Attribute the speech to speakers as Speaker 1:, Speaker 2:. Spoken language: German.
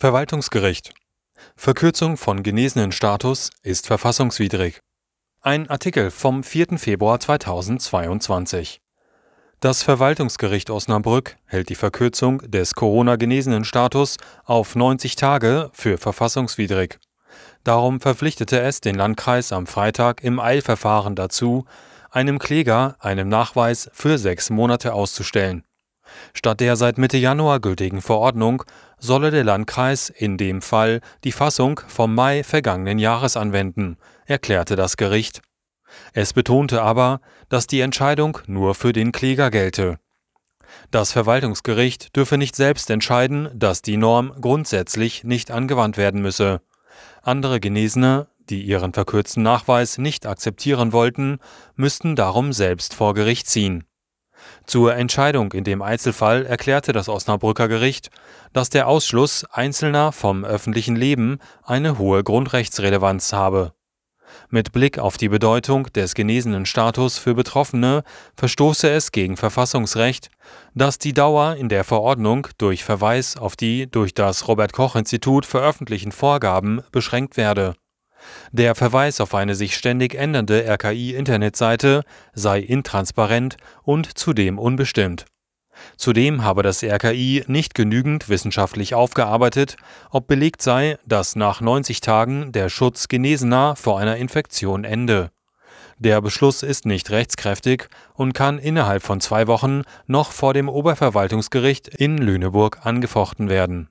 Speaker 1: Verwaltungsgericht Verkürzung von Genesenenstatus ist verfassungswidrig. Ein Artikel vom 4. Februar 2022. Das Verwaltungsgericht Osnabrück hält die Verkürzung des Corona-Genesenenstatus auf 90 Tage für verfassungswidrig. Darum verpflichtete es den Landkreis am Freitag im Eilverfahren dazu, einem Kläger einen Nachweis für sechs Monate auszustellen. Statt der seit Mitte Januar gültigen Verordnung solle der Landkreis in dem Fall die Fassung vom Mai vergangenen Jahres anwenden, erklärte das Gericht. Es betonte aber, dass die Entscheidung nur für den Kläger gelte. Das Verwaltungsgericht dürfe nicht selbst entscheiden, dass die Norm grundsätzlich nicht angewandt werden müsse. Andere Genesene, die ihren verkürzten Nachweis nicht akzeptieren wollten, müssten darum selbst vor Gericht ziehen. Zur Entscheidung in dem Einzelfall erklärte das Osnabrücker Gericht, dass der Ausschluss Einzelner vom öffentlichen Leben eine hohe Grundrechtsrelevanz habe. Mit Blick auf die Bedeutung des genesenen Status für Betroffene verstoße es gegen Verfassungsrecht, dass die Dauer in der Verordnung durch Verweis auf die durch das Robert Koch Institut veröffentlichten Vorgaben beschränkt werde. Der Verweis auf eine sich ständig ändernde RKI-Internetseite sei intransparent und zudem unbestimmt. Zudem habe das RKI nicht genügend wissenschaftlich aufgearbeitet, ob belegt sei, dass nach 90 Tagen der Schutz Genesener vor einer Infektion ende. Der Beschluss ist nicht rechtskräftig und kann innerhalb von zwei Wochen noch vor dem Oberverwaltungsgericht in Lüneburg angefochten werden